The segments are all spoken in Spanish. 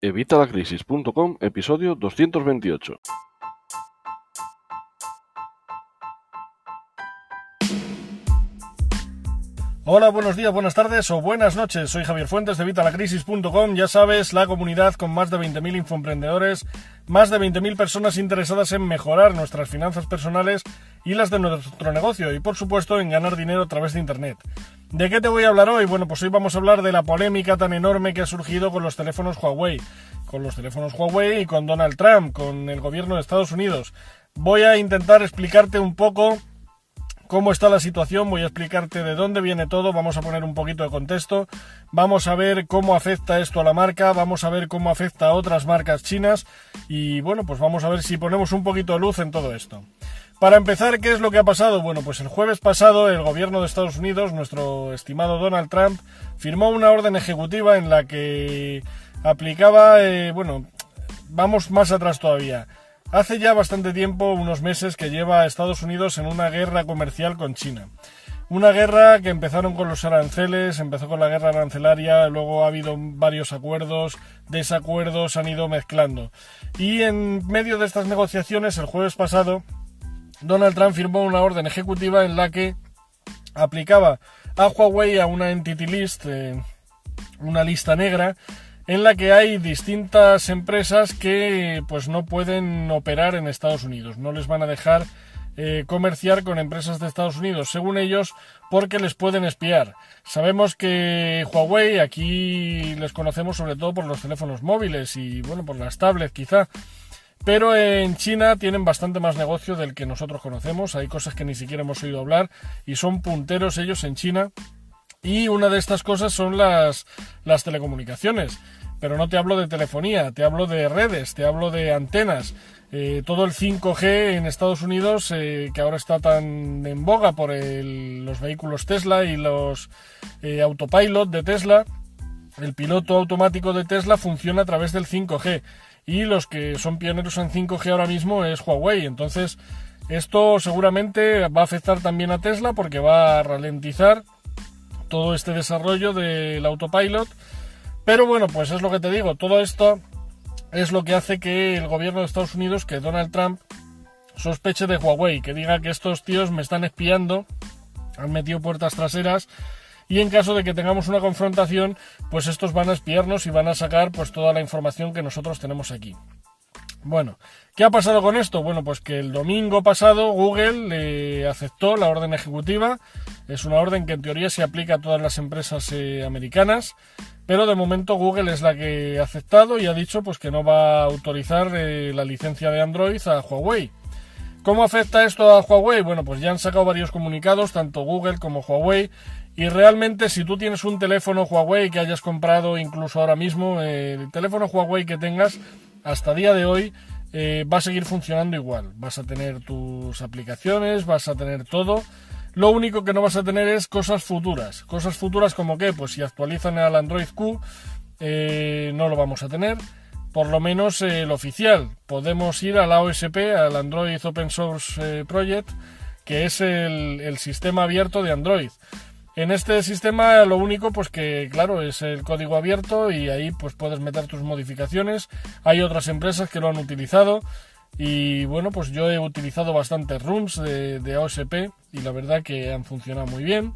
Evitalacrisis.com, episodio 228. Hola, buenos días, buenas tardes o buenas noches. Soy Javier Fuentes de Vitalacrisis.com. Ya sabes, la comunidad con más de 20.000 infoemprendedores, más de 20.000 personas interesadas en mejorar nuestras finanzas personales y las de nuestro negocio y, por supuesto, en ganar dinero a través de Internet. ¿De qué te voy a hablar hoy? Bueno, pues hoy vamos a hablar de la polémica tan enorme que ha surgido con los teléfonos Huawei. Con los teléfonos Huawei y con Donald Trump, con el gobierno de Estados Unidos. Voy a intentar explicarte un poco cómo está la situación, voy a explicarte de dónde viene todo, vamos a poner un poquito de contexto, vamos a ver cómo afecta esto a la marca, vamos a ver cómo afecta a otras marcas chinas y bueno, pues vamos a ver si ponemos un poquito de luz en todo esto. Para empezar, ¿qué es lo que ha pasado? Bueno, pues el jueves pasado el gobierno de Estados Unidos, nuestro estimado Donald Trump, firmó una orden ejecutiva en la que aplicaba, eh, bueno, vamos más atrás todavía Hace ya bastante tiempo, unos meses, que lleva a Estados Unidos en una guerra comercial con China. Una guerra que empezaron con los aranceles, empezó con la guerra arancelaria, luego ha habido varios acuerdos, desacuerdos, han ido mezclando. Y en medio de estas negociaciones, el jueves pasado, Donald Trump firmó una orden ejecutiva en la que aplicaba a Huawei a una entity list, eh, una lista negra, en la que hay distintas empresas que pues no pueden operar en Estados Unidos, no les van a dejar eh, comerciar con empresas de Estados Unidos, según ellos, porque les pueden espiar. Sabemos que Huawei aquí les conocemos sobre todo por los teléfonos móviles y bueno, por las tablets quizá. Pero en China tienen bastante más negocio del que nosotros conocemos. Hay cosas que ni siquiera hemos oído hablar y son punteros ellos en China. Y una de estas cosas son las, las telecomunicaciones pero no te hablo de telefonía, te hablo de redes, te hablo de antenas. Eh, todo el 5G en Estados Unidos, eh, que ahora está tan en boga por los vehículos Tesla y los eh, autopilot de Tesla, el piloto automático de Tesla funciona a través del 5G. Y los que son pioneros en 5G ahora mismo es Huawei. Entonces, esto seguramente va a afectar también a Tesla porque va a ralentizar todo este desarrollo del autopilot pero bueno, pues es lo que te digo, todo esto es lo que hace que el gobierno de Estados Unidos, que Donald Trump, sospeche de Huawei, que diga que estos tíos me están espiando, han metido puertas traseras y en caso de que tengamos una confrontación, pues estos van a espiarnos y van a sacar pues toda la información que nosotros tenemos aquí. Bueno, ¿qué ha pasado con esto? Bueno, pues que el domingo pasado Google eh, aceptó la orden ejecutiva. Es una orden que en teoría se aplica a todas las empresas eh, americanas. Pero de momento Google es la que ha aceptado y ha dicho pues que no va a autorizar eh, la licencia de Android a Huawei. ¿Cómo afecta esto a Huawei? Bueno, pues ya han sacado varios comunicados, tanto Google como Huawei, y realmente si tú tienes un teléfono Huawei que hayas comprado incluso ahora mismo, eh, el teléfono Huawei que tengas, hasta día de hoy eh, va a seguir funcionando igual. Vas a tener tus aplicaciones, vas a tener todo. Lo único que no vas a tener es cosas futuras. Cosas futuras como que, pues si actualizan al Android Q, eh, no lo vamos a tener. Por lo menos el oficial. Podemos ir a la OSP, al Android Open Source Project, que es el sistema abierto de Android. En este sistema lo único pues que claro es el código abierto y ahí pues puedes meter tus modificaciones. Hay otras empresas que lo han utilizado y bueno, pues yo he utilizado bastantes rooms de, de OSP y la verdad que han funcionado muy bien.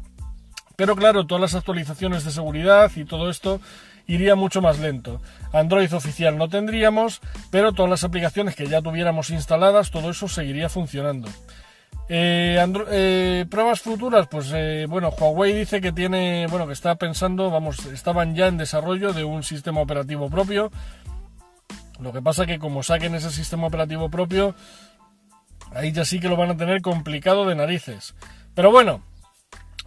Pero claro, todas las actualizaciones de seguridad y todo esto iría mucho más lento. Android oficial no tendríamos, pero todas las aplicaciones que ya tuviéramos instaladas, todo eso seguiría funcionando. Eh, eh, pruebas futuras, pues eh, bueno, Huawei dice que tiene, bueno, que está pensando, vamos, estaban ya en desarrollo de un sistema operativo propio lo que pasa que como saquen ese sistema operativo propio, ahí ya sí que lo van a tener complicado de narices. Pero bueno,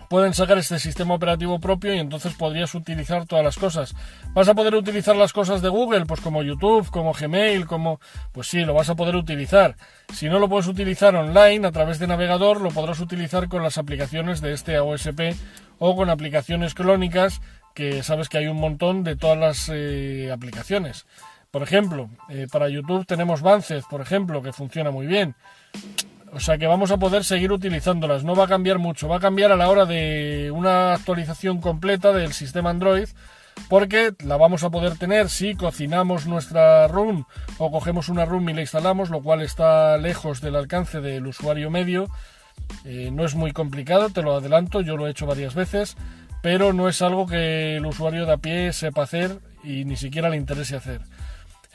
pueden sacar este sistema operativo propio y entonces podrías utilizar todas las cosas. ¿Vas a poder utilizar las cosas de Google? Pues como YouTube, como Gmail, como... Pues sí, lo vas a poder utilizar. Si no lo puedes utilizar online a través de navegador, lo podrás utilizar con las aplicaciones de este OSP o con aplicaciones clónicas, que sabes que hay un montón de todas las eh, aplicaciones. Por ejemplo, eh, para YouTube tenemos Banzed, por ejemplo, que funciona muy bien. O sea que vamos a poder seguir utilizándolas. No va a cambiar mucho. Va a cambiar a la hora de una actualización completa del sistema Android. porque la vamos a poder tener si cocinamos nuestra room o cogemos una room y la instalamos, lo cual está lejos del alcance del usuario medio. Eh, no es muy complicado, te lo adelanto, yo lo he hecho varias veces, pero no es algo que el usuario de a pie sepa hacer y ni siquiera le interese hacer.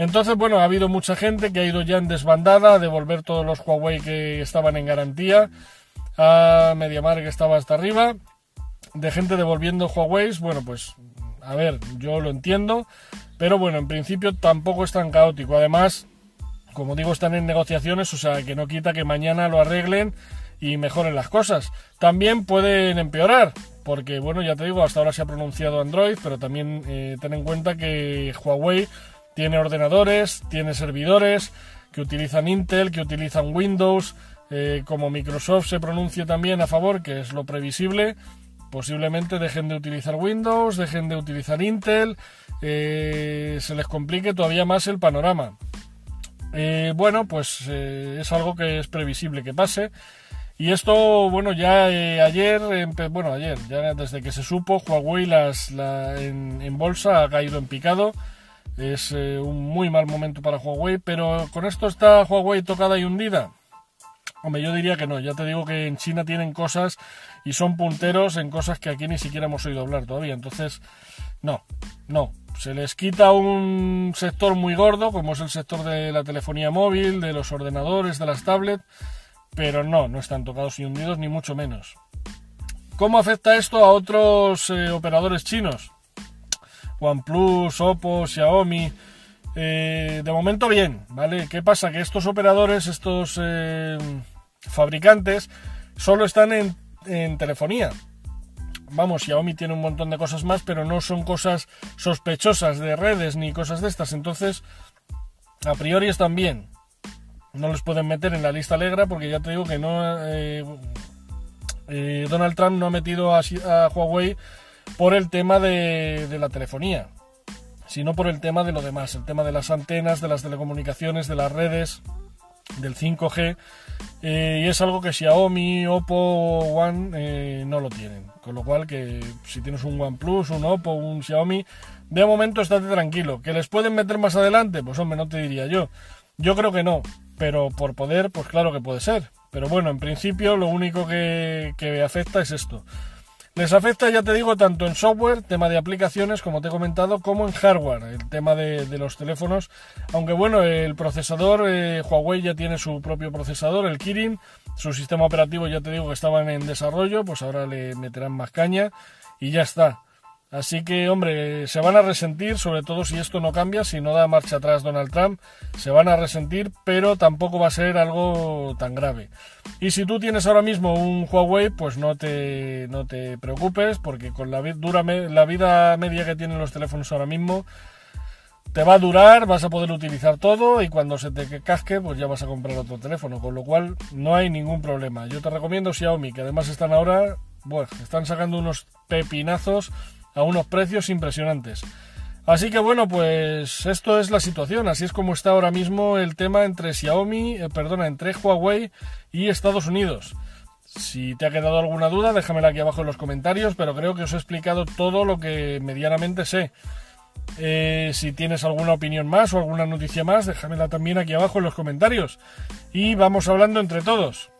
Entonces, bueno, ha habido mucha gente que ha ido ya en desbandada a devolver todos los Huawei que estaban en garantía a MediaMar que estaba hasta arriba, de gente devolviendo Huawei. Bueno, pues a ver, yo lo entiendo, pero bueno, en principio tampoco es tan caótico. Además, como digo, están en negociaciones, o sea, que no quita que mañana lo arreglen y mejoren las cosas. También pueden empeorar, porque bueno, ya te digo, hasta ahora se ha pronunciado Android, pero también eh, ten en cuenta que Huawei tiene ordenadores, tiene servidores que utilizan Intel, que utilizan Windows, eh, como Microsoft se pronuncie también a favor, que es lo previsible, posiblemente dejen de utilizar Windows, dejen de utilizar Intel, eh, se les complique todavía más el panorama. Eh, bueno, pues es algo que es previsible que pase. Y esto, bueno, ya ayer, bueno, ayer, ya desde que se supo, Huawei las, en, en bolsa ha caído en picado. Es eh, un muy mal momento para Huawei, pero con esto está Huawei tocada y hundida. Hombre, yo diría que no. Ya te digo que en China tienen cosas y son punteros en cosas que aquí ni siquiera hemos oído hablar todavía. Entonces, no, no. Se les quita un sector muy gordo, como es el sector de la telefonía móvil, de los ordenadores, de las tablets, pero no, no están tocados y hundidos, ni mucho menos. ¿Cómo afecta esto a otros eh, operadores chinos? OnePlus, Oppo, Xiaomi. Eh, de momento bien, ¿vale? ¿Qué pasa? Que estos operadores, estos eh, fabricantes, solo están en, telefonía. Vamos, Xiaomi tiene un montón de cosas más, pero no son cosas sospechosas de redes ni cosas de estas. Entonces, a priori están bien. No los pueden meter en la lista negra porque ya te digo que no. Eh, Donald Trump no ha metido a Huawei por el tema de, la telefonía, sino por el tema de lo demás, el tema de las antenas, de las telecomunicaciones, de las redes, del 5G, eh, y es algo que Xiaomi, Oppo, One eh, no lo tienen. Con lo cual que si tienes un OnePlus, un Oppo, un Xiaomi, de momento estate tranquilo. ¿Que les pueden meter más adelante? Pues hombre, no te diría yo. Yo creo que no, pero por poder, pues claro que puede ser. Pero bueno, en principio lo único que, que afecta es esto. Les afecta, ya te digo, tanto en software, tema de aplicaciones, como te he comentado, como en hardware, el tema de, los teléfonos. Aunque bueno, el procesador, eh, Huawei ya tiene su propio procesador, el Kirin. Su sistema operativo, ya te digo, que estaban en desarrollo, pues ahora le meterán más caña y ya está. Así que, hombre, se van a resentir, sobre todo si esto no cambia, si no da marcha atrás Donald Trump, se van a resentir, pero tampoco va a ser algo tan grave. Y si tú tienes ahora mismo un Huawei, pues no te, no te preocupes, porque con la, dura, la vida media que tienen los teléfonos ahora mismo, te va a durar, vas a poder utilizar todo y cuando se te casque, pues ya vas a comprar otro teléfono, con lo cual no hay ningún problema. Yo te recomiendo Xiaomi, que además están ahora, bueno, están sacando unos pepinazos a unos precios impresionantes. Así que bueno, pues esto es la situación, así es como está ahora mismo el tema entre Xiaomi, eh, perdona, entre Huawei y Estados Unidos. Si te ha quedado alguna duda, déjamela aquí abajo en los comentarios, pero creo que os he explicado todo lo que medianamente sé. Eh, si tienes alguna opinión más o alguna noticia más, déjamela también aquí abajo en los comentarios. Y vamos hablando entre todos.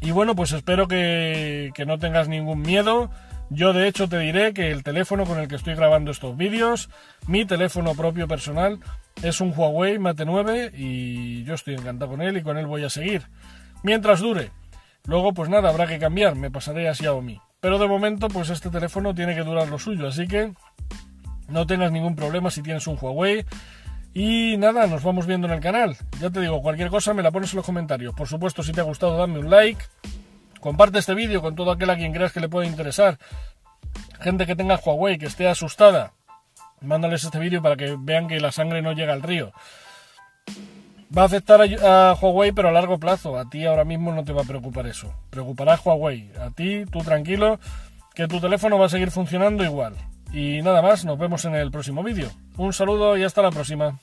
Y bueno, pues espero que, que no tengas ningún miedo yo de hecho te diré que el teléfono con el que estoy grabando estos vídeos, mi teléfono propio personal, es un Huawei Mate 9 y yo estoy encantado con él y con él voy a seguir. Mientras dure. Luego pues nada, habrá que cambiar, me pasaré a Xiaomi. Pero de momento pues este teléfono tiene que durar lo suyo, así que no tengas ningún problema si tienes un Huawei. Y nada, nos vamos viendo en el canal. Ya te digo, cualquier cosa me la pones en los comentarios. Por supuesto, si te ha gustado, dame un like. Comparte este vídeo con todo aquel a quien creas que le puede interesar. Gente que tenga Huawei, que esté asustada. Mándales este vídeo para que vean que la sangre no llega al río. Va a afectar a, Huawei, pero a largo plazo. A ti ahora mismo no te va a preocupar eso. Preocupará a Huawei. A ti, tú tranquilo, que tu teléfono va a seguir funcionando igual. Y nada más, nos vemos en el próximo vídeo. Un saludo y hasta la próxima.